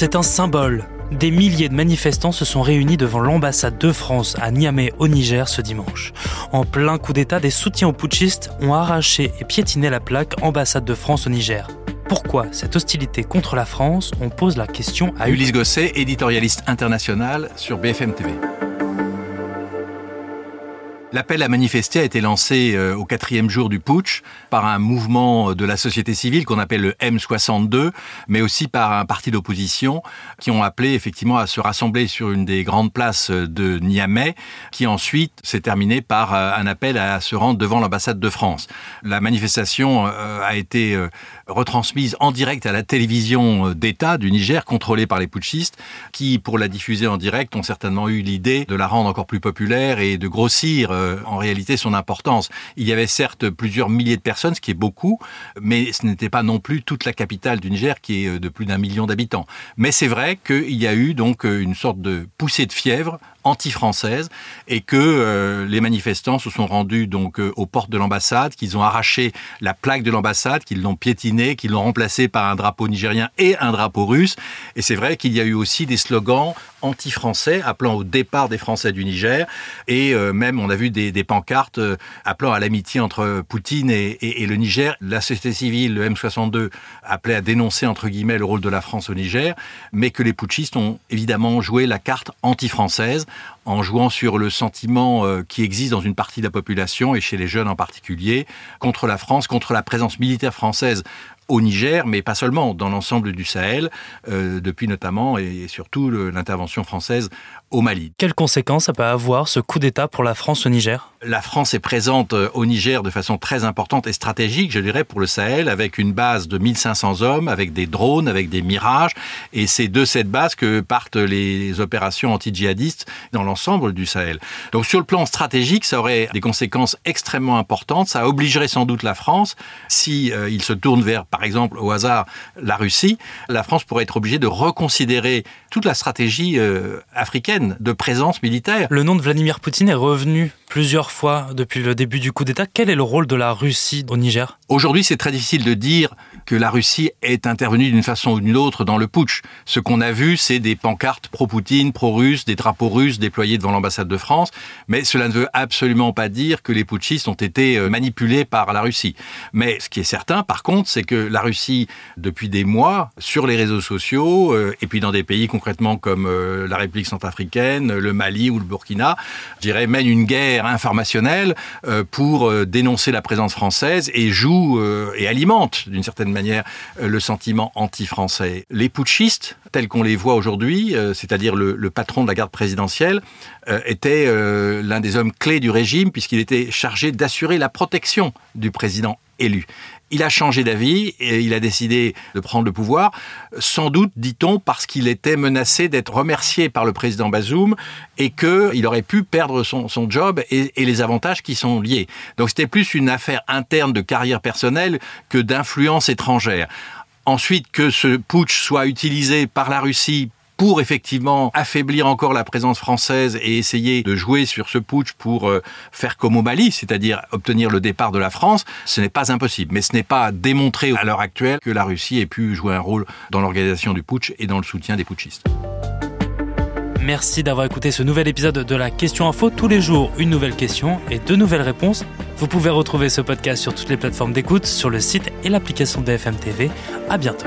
C'est un symbole. Des milliers de manifestants se sont réunis devant l'ambassade de France à Niamey au Niger ce dimanche. En plein coup d'État, des soutiens aux putschistes ont arraché et piétiné la plaque ambassade de France au Niger. Pourquoi cette hostilité contre la France? On pose la question à Ulysse Gosset, éditorialiste international sur BFM TV. L'appel à manifester a été lancé euh, au quatrième jour du putsch par un mouvement de la société civile qu'on appelle le M62, mais aussi par un parti d'opposition qui ont appelé effectivement à se rassembler sur une des grandes places de Niamey, qui ensuite s'est terminé par euh, un appel à se rendre devant l'ambassade de France. La manifestation euh, a été retransmise en direct à la télévision d'État du Niger, contrôlée par les putschistes, qui, pour la diffuser en direct, ont certainement eu l'idée de la rendre encore plus populaire et de grossir euh, en réalité son importance. Il y avait certes plusieurs milliers de personnes, ce qui est beaucoup, mais ce n'était pas non plus toute la capitale du Niger qui est euh, de plus d'un million d'habitants. Mais c'est vrai qu'il y a eu donc euh, une sorte de poussée de fièvre anti-française et que euh, les manifestants se sont rendus donc euh, aux portes de l'ambassade, qu'ils ont arraché la plaque de l'ambassade, qu'ils l'ont piétinée, qu'ils l'ont remplacée par un drapeau nigérien et un drapeau russe. Et c'est vrai qu'il y a eu aussi des slogans anti-français appelant au départ des Français du Niger et euh, même on a vu des, pancartes appelant à l'amitié entre Poutine et, et, le Niger. La société civile, le M62, appelait à dénoncer entre guillemets le rôle de la France au Niger, mais que les putschistes ont évidemment joué la carte anti-française en jouant sur le sentiment euh, qui existe dans une partie de la population, et chez les jeunes en particulier, contre la France, contre la présence militaire française au Niger, mais pas seulement, dans l'ensemble du Sahel, euh, depuis notamment et surtout l'intervention française au Mali. Quelles conséquences ça peut avoir ce coup d'État pour la France au Niger? La France est présente euh, au Niger de façon très importante et stratégique, je dirais, pour le Sahel, avec une base de 1500 hommes, avec des drones, avec des mirages, et c'est de cette base que partent les opérations anti-djihadistes dans l'ensemble du Sahel. Donc sur le plan stratégique, ça aurait des conséquences extrêmement importantes, ça obligerait sans doute la France, si euh, il se tourne vers, par exemple, au hasard, la Russie, la France pourrait être obligée de reconsidérer toute la stratégie euh, africaine de présence militaire. Le nom de Vladimir Poutine est revenu plusieurs fois depuis le début du coup d'État. Quel est le rôle de la Russie au Niger? Aujourd'hui, c'est très difficile de dire que la Russie est intervenue d'une façon ou d'une autre dans le putsch. Ce qu'on a vu, c'est des pancartes pro-Poutine, pro-russes, des drapeaux russes déployés devant l'ambassade de France, mais cela ne veut absolument pas dire que les putschistes ont été euh, manipulés par la Russie. Mais ce qui est certain, par contre, c'est que la Russie, depuis des mois, sur les réseaux sociaux, euh, et puis dans des pays concrètement comme euh, la République centrafricaine, le Mali ou le Burkina, je dirais, mène une guerre informationnelle euh, pour euh, dénoncer la présence française et joue euh, et alimente d'une certaine manière le sentiment anti-français. Les putschistes, tels qu'on les voit aujourd'hui, c'est-à-dire le, le, patron de la garde présidentielle, était l'un des hommes clés du régime puisqu'il était chargé d'assurer la protection du président élu. Il a changé d'avis et il a décidé de prendre le pouvoir, sans doute, dit-on, parce qu'il était menacé d'être remercié par le président Bazoum et qu'il aurait pu perdre son, job et, et, les avantages qui sont liés. Donc c'était plus une affaire interne de carrière personnelle que d'influence étrangère. Ensuite, que ce putsch soit utilisé par la Russie pour effectivement affaiblir encore la présence française et essayer de jouer sur ce putsch pour euh, faire comme au Mali, c'est-à-dire obtenir le départ de la France, ce n'est pas impossible. Mais ce n'est pas démontré à l'heure actuelle que la Russie ait pu jouer un rôle dans l'organisation du putsch et dans le soutien des putschistes. Merci d'avoir écouté ce nouvel épisode de la Question Info. Tous les jours, une nouvelle question et deux nouvelles réponses. Vous pouvez retrouver ce podcast sur toutes les plateformes d'écoute, sur le site et l'application de FM TV. À bientôt.